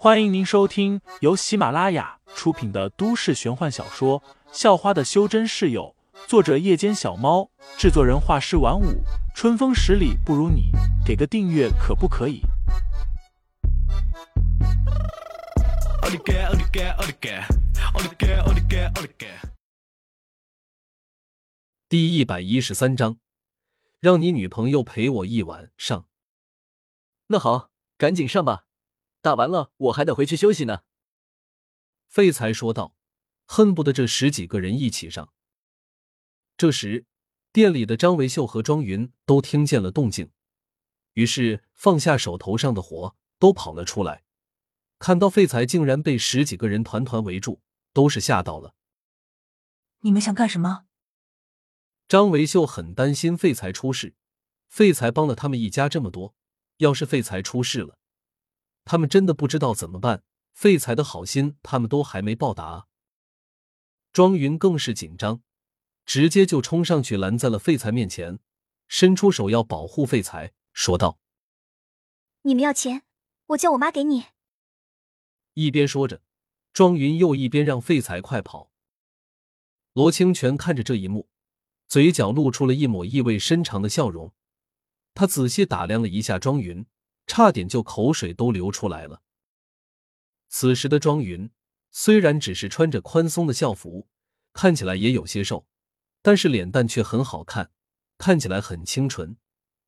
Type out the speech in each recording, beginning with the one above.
欢迎您收听由喜马拉雅出品的都市玄幻小说《校花的修真室友》，作者：夜间小猫，制作人：画师晚舞，春风十里不如你，给个订阅可不可以？第一百一十三章，让你女朋友陪我一晚上。那好，赶紧上吧。打完了，我还得回去休息呢。”废材说道，恨不得这十几个人一起上。这时，店里的张维秀和庄云都听见了动静，于是放下手头上的活，都跑了出来。看到废材竟然被十几个人团团围住，都是吓到了。你们想干什么？张维秀很担心废材出事，废材帮了他们一家这么多，要是废材出事了。他们真的不知道怎么办，废材的好心他们都还没报答。庄云更是紧张，直接就冲上去拦在了废材面前，伸出手要保护废材，说道：“你们要钱，我叫我妈给你。”一边说着，庄云又一边让废材快跑。罗清泉看着这一幕，嘴角露出了一抹意味深长的笑容，他仔细打量了一下庄云。差点就口水都流出来了。此时的庄云虽然只是穿着宽松的校服，看起来也有些瘦，但是脸蛋却很好看，看起来很清纯，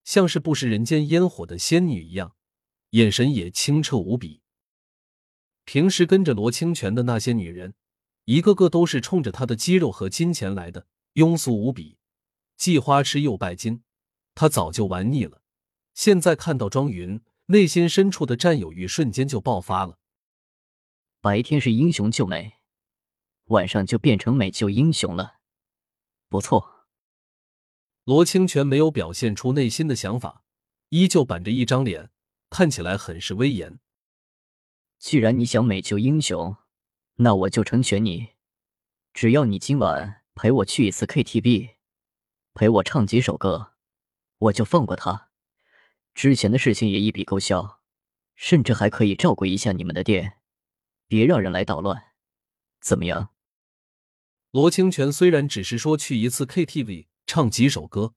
像是不食人间烟火的仙女一样，眼神也清澈无比。平时跟着罗清泉的那些女人，一个个都是冲着他的肌肉和金钱来的，庸俗无比，既花痴又拜金，他早就玩腻了。现在看到庄云。内心深处的占有欲瞬间就爆发了。白天是英雄救美，晚上就变成美救英雄了，不错。罗清泉没有表现出内心的想法，依旧板着一张脸，看起来很是威严。既然你想美救英雄，那我就成全你。只要你今晚陪我去一次 KTV，陪我唱几首歌，我就放过他。之前的事情也一笔勾销，甚至还可以照顾一下你们的店，别让人来捣乱，怎么样？罗清泉虽然只是说去一次 KTV 唱几首歌，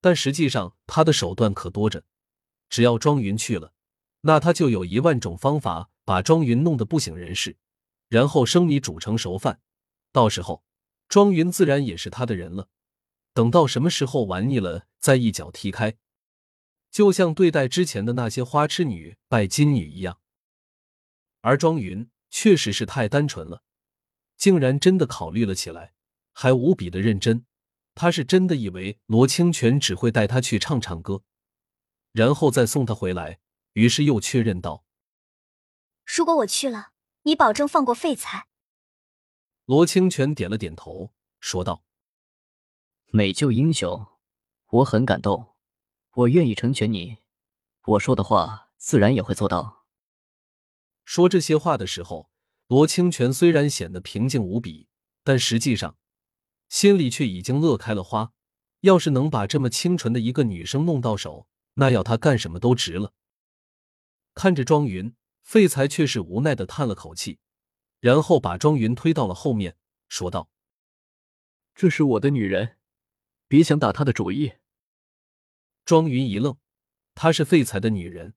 但实际上他的手段可多着。只要庄云去了，那他就有一万种方法把庄云弄得不省人事，然后生米煮成熟饭。到时候，庄云自然也是他的人了。等到什么时候玩腻了，再一脚踢开。就像对待之前的那些花痴女、拜金女一样，而庄云确实是太单纯了，竟然真的考虑了起来，还无比的认真。他是真的以为罗清泉只会带他去唱唱歌，然后再送他回来。于是又确认道：“如果我去了，你保证放过废材？”罗清泉点了点头，说道：“美救英雄，我很感动。”我愿意成全你，我说的话自然也会做到。说这些话的时候，罗清泉虽然显得平静无比，但实际上心里却已经乐开了花。要是能把这么清纯的一个女生弄到手，那要他干什么都值了。看着庄云，废材却是无奈的叹了口气，然后把庄云推到了后面，说道：“这是我的女人，别想打她的主意。”庄云一愣，她是废材的女人，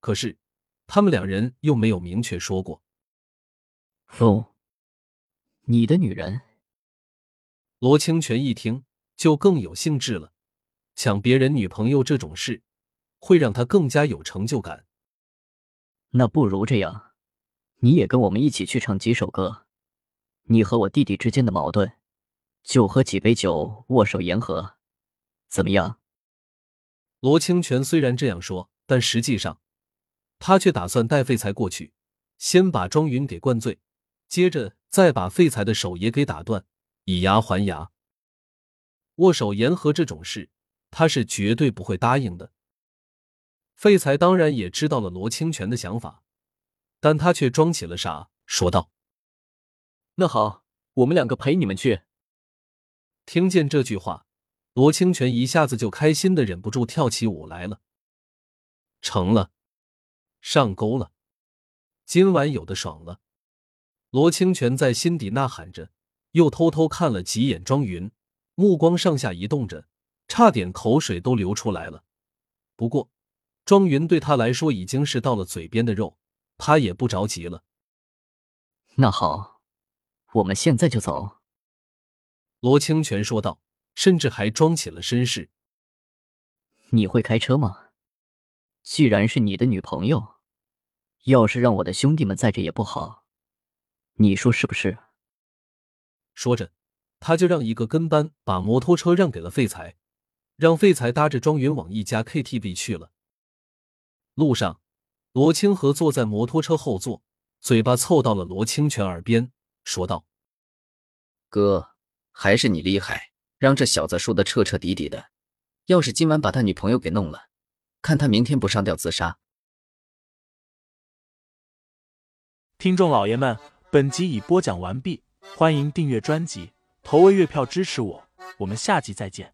可是他们两人又没有明确说过。哦，你的女人？罗清泉一听就更有兴致了，抢别人女朋友这种事，会让他更加有成就感。那不如这样，你也跟我们一起去唱几首歌，你和我弟弟之间的矛盾，就喝几杯酒，握手言和，怎么样？罗清泉虽然这样说，但实际上，他却打算带废材过去，先把庄云给灌醉，接着再把废材的手也给打断，以牙还牙。握手言和这种事，他是绝对不会答应的。废材当然也知道了罗清泉的想法，但他却装起了傻，说道：“那好，我们两个陪你们去。”听见这句话。罗清泉一下子就开心的忍不住跳起舞来了。成了，上钩了。今晚有的爽了。罗清泉在心底呐喊着，又偷偷看了几眼庄云，目光上下移动着，差点口水都流出来了。不过，庄云对他来说已经是到了嘴边的肉，他也不着急了。那好，我们现在就走。罗清泉说道，甚至还装起了绅士。你会开车吗？既然是你的女朋友，要是让我的兄弟们载着也不好，你说是不是？说着，他就让一个跟班把摩托车让给了废材，让废材搭着庄云往一家 KTV 去了。路上，罗清河坐在摩托车后座，嘴巴凑到了罗清泉耳边，说道：“哥，还是你厉害，让这小子输的彻彻底底的。要是今晚把他女朋友给弄了。”看他明天不上吊自杀！听众老爷们，本集已播讲完毕，欢迎订阅专辑，投喂月票支持我，我们下集再见。